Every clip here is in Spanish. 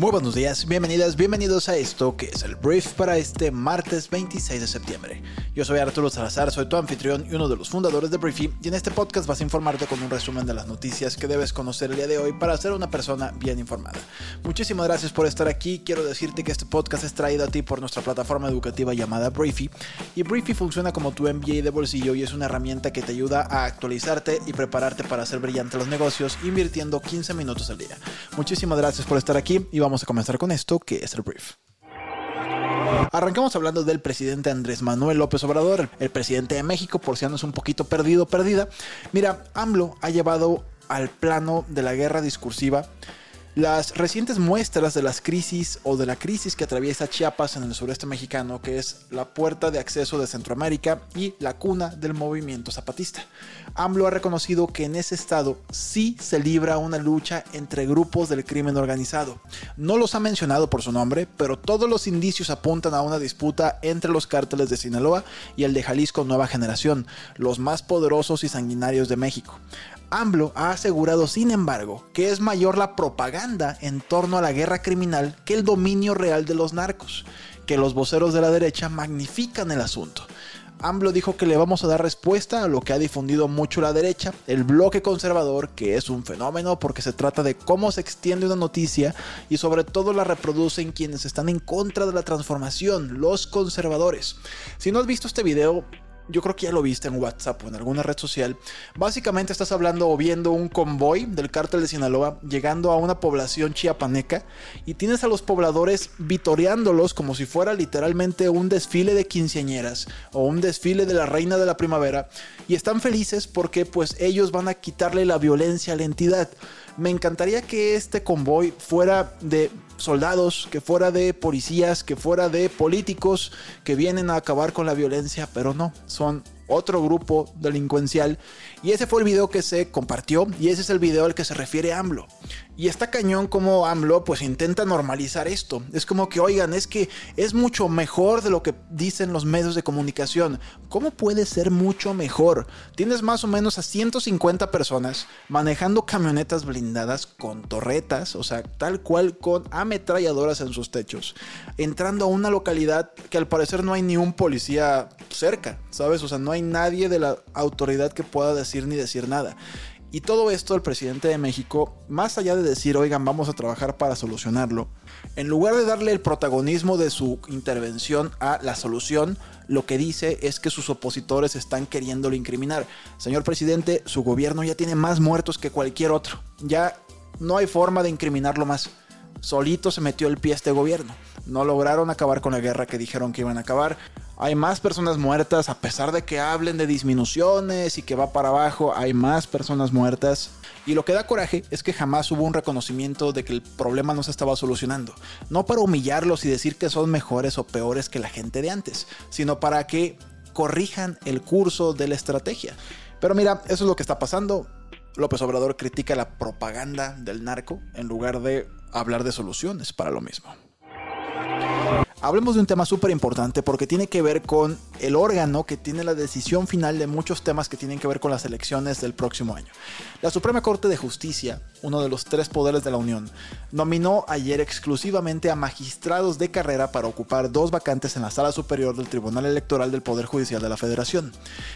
Muy buenos días, bienvenidas, bienvenidos a esto que es el brief para este martes 26 de septiembre. Yo soy Arturo Salazar, soy tu anfitrión y uno de los fundadores de Briefy y en este podcast vas a informarte con un resumen de las noticias que debes conocer el día de hoy para ser una persona bien informada. Muchísimas gracias por estar aquí, quiero decirte que este podcast es traído a ti por nuestra plataforma educativa llamada Briefy y Briefy funciona como tu MBA de bolsillo y es una herramienta que te ayuda a actualizarte y prepararte para hacer brillante los negocios invirtiendo 15 minutos al día. Muchísimas gracias por estar aquí y vamos vamos a comenzar con esto, que es el brief. Arrancamos hablando del presidente Andrés Manuel López Obrador, el presidente de México, por si andas un poquito perdido, perdida. Mira, AMLO ha llevado al plano de la guerra discursiva las recientes muestras de las crisis o de la crisis que atraviesa Chiapas en el sureste mexicano, que es la puerta de acceso de Centroamérica y la cuna del movimiento zapatista. AMLO ha reconocido que en ese estado sí se libra una lucha entre grupos del crimen organizado. No los ha mencionado por su nombre, pero todos los indicios apuntan a una disputa entre los cárteles de Sinaloa y el de Jalisco Nueva Generación, los más poderosos y sanguinarios de México. AMLO ha asegurado, sin embargo, que es mayor la propaganda en torno a la guerra criminal que el dominio real de los narcos, que los voceros de la derecha magnifican el asunto. AMLO dijo que le vamos a dar respuesta a lo que ha difundido mucho la derecha, el bloque conservador, que es un fenómeno porque se trata de cómo se extiende una noticia y sobre todo la reproducen quienes están en contra de la transformación, los conservadores. Si no has visto este video, yo creo que ya lo viste en WhatsApp o en alguna red social. Básicamente estás hablando o viendo un convoy del cártel de Sinaloa llegando a una población chiapaneca y tienes a los pobladores vitoreándolos como si fuera literalmente un desfile de quinceañeras o un desfile de la reina de la primavera y están felices porque pues ellos van a quitarle la violencia a la entidad. Me encantaría que este convoy fuera de soldados, que fuera de policías, que fuera de políticos que vienen a acabar con la violencia, pero no, son otro grupo delincuencial. Y ese fue el video que se compartió y ese es el video al que se refiere AMLO. Y está cañón como AMLO pues intenta normalizar esto. Es como que, oigan, es que es mucho mejor de lo que dicen los medios de comunicación. ¿Cómo puede ser mucho mejor? Tienes más o menos a 150 personas manejando camionetas blindadas con torretas, o sea, tal cual con ametralladoras en sus techos, entrando a una localidad que al parecer no hay ni un policía cerca, ¿sabes? O sea, no hay nadie de la autoridad que pueda decir ni decir nada. Y todo esto el presidente de México, más allá de decir, oigan, vamos a trabajar para solucionarlo, en lugar de darle el protagonismo de su intervención a la solución, lo que dice es que sus opositores están queriéndolo incriminar. Señor presidente, su gobierno ya tiene más muertos que cualquier otro. Ya no hay forma de incriminarlo más. Solito se metió el pie este gobierno. No lograron acabar con la guerra que dijeron que iban a acabar. Hay más personas muertas, a pesar de que hablen de disminuciones y que va para abajo, hay más personas muertas. Y lo que da coraje es que jamás hubo un reconocimiento de que el problema no se estaba solucionando. No para humillarlos y decir que son mejores o peores que la gente de antes, sino para que corrijan el curso de la estrategia. Pero mira, eso es lo que está pasando. López Obrador critica la propaganda del narco en lugar de hablar de soluciones para lo mismo. Hablemos de un tema súper importante porque tiene que ver con el órgano que tiene la decisión final de muchos temas que tienen que ver con las elecciones del próximo año. La Suprema Corte de Justicia, uno de los tres poderes de la Unión, nominó ayer exclusivamente a magistrados de carrera para ocupar dos vacantes en la Sala Superior del Tribunal Electoral del Poder Judicial de la Federación.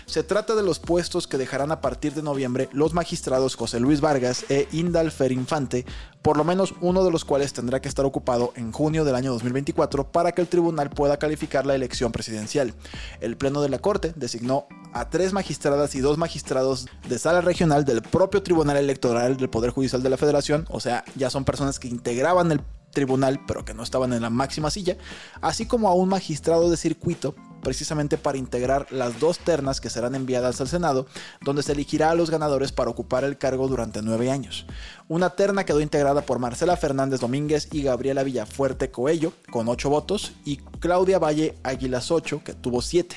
Se trata de los puestos que dejarán a partir de noviembre los magistrados José Luis Vargas e Indalfer Infante, por lo menos uno de los cuales tendrá que estar ocupado en junio del año 2024 para que el tribunal pueda calificar la elección presidencial. El Pleno de la Corte designó a tres magistradas y dos magistrados de sala regional del propio Tribunal Electoral del Poder Judicial de la Federación, o sea, ya son personas que integraban el tribunal pero que no estaban en la máxima silla, así como a un magistrado de circuito precisamente para integrar las dos ternas que serán enviadas al Senado, donde se elegirá a los ganadores para ocupar el cargo durante nueve años. Una terna quedó integrada por Marcela Fernández Domínguez y Gabriela Villafuerte Coello, con ocho votos, y Claudia Valle Águilas 8, que tuvo siete.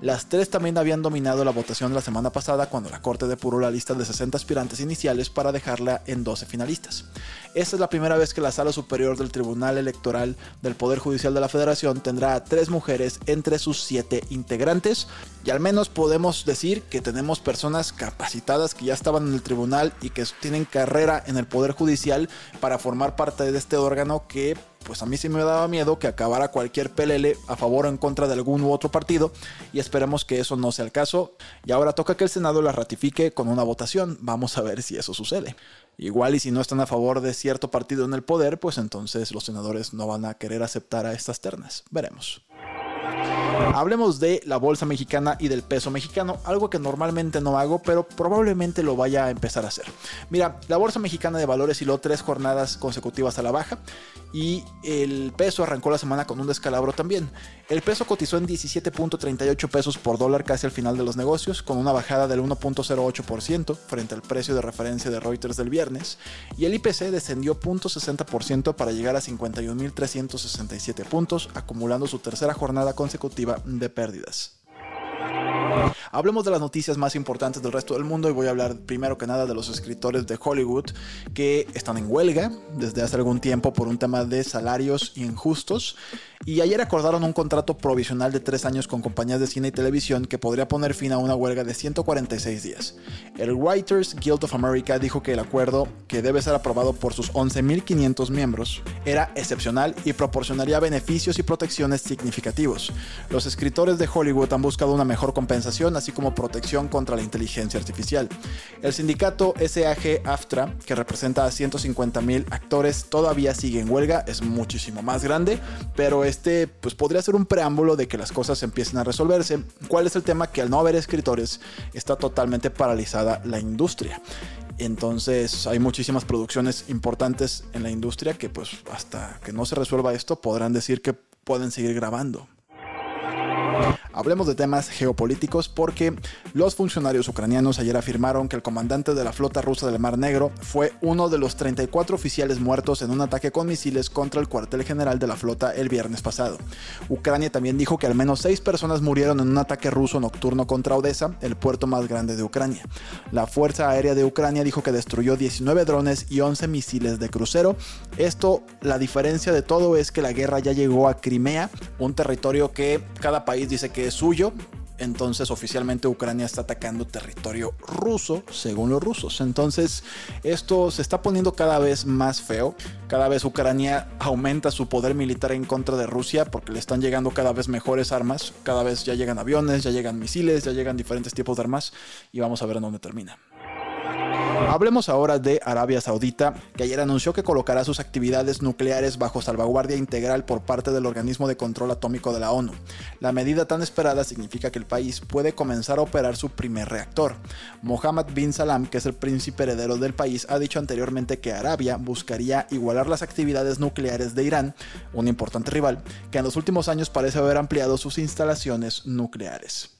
Las tres también habían dominado la votación la semana pasada cuando la Corte depuró la lista de 60 aspirantes iniciales para dejarla en 12 finalistas. Esta es la primera vez que la Sala Superior del Tribunal Electoral del Poder Judicial de la Federación tendrá a tres mujeres entre sus siete integrantes y al menos podemos decir que tenemos personas capacitadas que ya estaban en el tribunal y que tienen carrera en el Poder Judicial para formar parte de este órgano que pues a mí sí me daba miedo que acabara cualquier PLL a favor o en contra de algún u otro partido y esperemos que eso no sea el caso. Y ahora toca que el Senado la ratifique con una votación. Vamos a ver si eso sucede. Igual y si no están a favor de cierto partido en el poder, pues entonces los senadores no van a querer aceptar a estas ternas. Veremos. Hablemos de la bolsa mexicana y del peso mexicano, algo que normalmente no hago, pero probablemente lo vaya a empezar a hacer. Mira, la bolsa mexicana de valores hiló tres jornadas consecutivas a la baja y el peso arrancó la semana con un descalabro también. El peso cotizó en 17.38 pesos por dólar casi al final de los negocios, con una bajada del 1.08% frente al precio de referencia de Reuters del viernes, y el IPC descendió 0.60% para llegar a 51.367 puntos, acumulando su tercera jornada consecutiva de pérdidas. Hablemos de las noticias más importantes del resto del mundo y voy a hablar primero que nada de los escritores de Hollywood que están en huelga desde hace algún tiempo por un tema de salarios injustos y ayer acordaron un contrato provisional de tres años con compañías de cine y televisión que podría poner fin a una huelga de 146 días. El Writers Guild of America dijo que el acuerdo, que debe ser aprobado por sus 11.500 miembros, era excepcional y proporcionaría beneficios y protecciones significativos. Los escritores de Hollywood han buscado una mejor compensación, así como protección contra la inteligencia artificial. El sindicato SAG-AFTRA, que representa a 150.000 actores, todavía sigue en huelga, es muchísimo más grande, pero este pues podría ser un preámbulo de que las cosas empiecen a resolverse. ¿Cuál es el tema? Que al no haber escritores está totalmente paralizada la industria. Entonces hay muchísimas producciones importantes en la industria que pues hasta que no se resuelva esto podrán decir que pueden seguir grabando. Hablemos de temas geopolíticos porque los funcionarios ucranianos ayer afirmaron que el comandante de la flota rusa del Mar Negro fue uno de los 34 oficiales muertos en un ataque con misiles contra el cuartel general de la flota el viernes pasado. Ucrania también dijo que al menos seis personas murieron en un ataque ruso nocturno contra Odessa, el puerto más grande de Ucrania. La Fuerza Aérea de Ucrania dijo que destruyó 19 drones y 11 misiles de crucero. Esto, la diferencia de todo es que la guerra ya llegó a Crimea, un territorio que cada país dice que es suyo. Entonces oficialmente Ucrania está atacando territorio ruso, según los rusos. Entonces esto se está poniendo cada vez más feo. Cada vez Ucrania aumenta su poder militar en contra de Rusia porque le están llegando cada vez mejores armas. Cada vez ya llegan aviones, ya llegan misiles, ya llegan diferentes tipos de armas. Y vamos a ver en dónde termina. Hablemos ahora de Arabia Saudita, que ayer anunció que colocará sus actividades nucleares bajo salvaguardia integral por parte del Organismo de Control Atómico de la ONU. La medida tan esperada significa que el país puede comenzar a operar su primer reactor. Mohammed bin Salam, que es el príncipe heredero del país, ha dicho anteriormente que Arabia buscaría igualar las actividades nucleares de Irán, un importante rival, que en los últimos años parece haber ampliado sus instalaciones nucleares.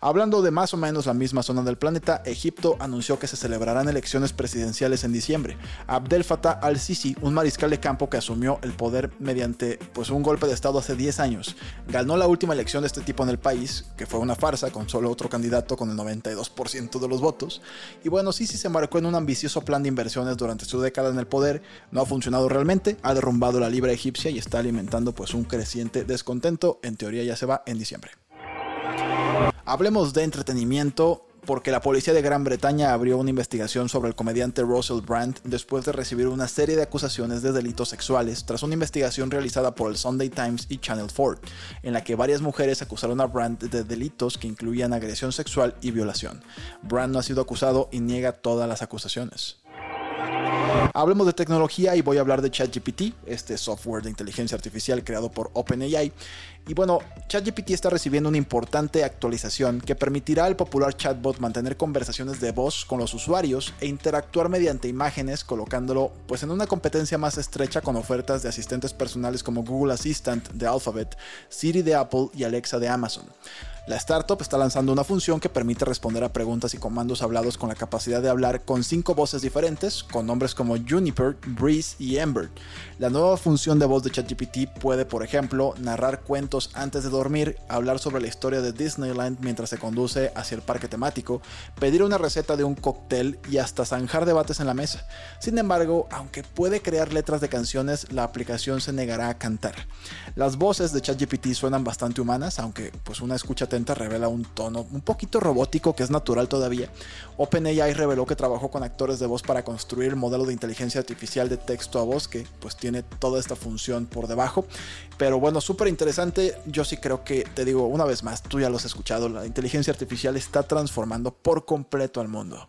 Hablando de más o menos la misma zona del planeta, Egipto anunció que se celebrarán elecciones presidenciales en diciembre. Abdel Fattah al-Sisi, un mariscal de campo que asumió el poder mediante pues, un golpe de estado hace 10 años, ganó la última elección de este tipo en el país, que fue una farsa con solo otro candidato con el 92% de los votos. Y bueno, Sisi se marcó en un ambicioso plan de inversiones durante su década en el poder, no ha funcionado realmente, ha derrumbado la libra egipcia y está alimentando pues un creciente descontento, en teoría ya se va en diciembre. Hablemos de entretenimiento porque la policía de Gran Bretaña abrió una investigación sobre el comediante Russell Brand después de recibir una serie de acusaciones de delitos sexuales tras una investigación realizada por el Sunday Times y Channel 4, en la que varias mujeres acusaron a Brand de delitos que incluían agresión sexual y violación. Brand no ha sido acusado y niega todas las acusaciones. Hablemos de tecnología y voy a hablar de ChatGPT, este software de inteligencia artificial creado por OpenAI. Y bueno, ChatGPT está recibiendo una importante actualización que permitirá al popular chatbot mantener conversaciones de voz con los usuarios e interactuar mediante imágenes, colocándolo pues en una competencia más estrecha con ofertas de asistentes personales como Google Assistant de Alphabet, Siri de Apple y Alexa de Amazon. La startup está lanzando una función que permite responder a preguntas y comandos hablados con la capacidad de hablar con cinco voces diferentes, con nombres como Juniper, Breeze y Ember. La nueva función de voz de ChatGPT puede, por ejemplo, narrar cuentos antes de dormir, hablar sobre la historia de Disneyland mientras se conduce hacia el parque temático, pedir una receta de un cóctel y hasta zanjar debates en la mesa. Sin embargo, aunque puede crear letras de canciones, la aplicación se negará a cantar. Las voces de ChatGPT suenan bastante humanas, aunque pues una escucha revela un tono un poquito robótico que es natural todavía. OpenAI reveló que trabajó con actores de voz para construir el modelo de inteligencia artificial de texto a voz que pues tiene toda esta función por debajo. Pero bueno, súper interesante. Yo sí creo que, te digo una vez más, tú ya lo has escuchado, la inteligencia artificial está transformando por completo al mundo.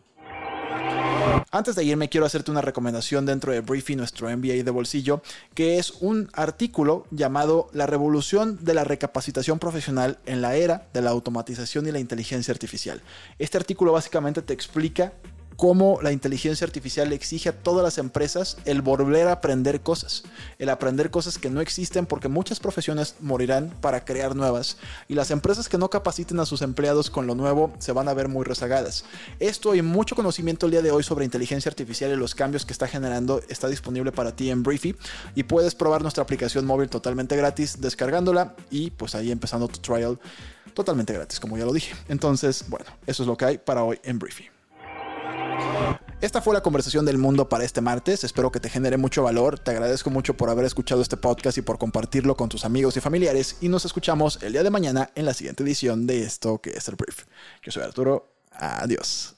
Antes de irme, quiero hacerte una recomendación dentro de Briefy, nuestro MBA de bolsillo, que es un artículo llamado La revolución de la recapacitación profesional en la era de la automatización y la inteligencia artificial. Este artículo básicamente te explica cómo la inteligencia artificial exige a todas las empresas el volver a aprender cosas, el aprender cosas que no existen porque muchas profesiones morirán para crear nuevas y las empresas que no capaciten a sus empleados con lo nuevo se van a ver muy rezagadas. Esto y mucho conocimiento el día de hoy sobre inteligencia artificial y los cambios que está generando está disponible para ti en Briefy y puedes probar nuestra aplicación móvil totalmente gratis descargándola y pues ahí empezando tu trial totalmente gratis como ya lo dije. Entonces, bueno, eso es lo que hay para hoy en Briefy. Esta fue la conversación del mundo para este martes. Espero que te genere mucho valor. Te agradezco mucho por haber escuchado este podcast y por compartirlo con tus amigos y familiares. Y nos escuchamos el día de mañana en la siguiente edición de esto que es el brief. Yo soy Arturo. Adiós.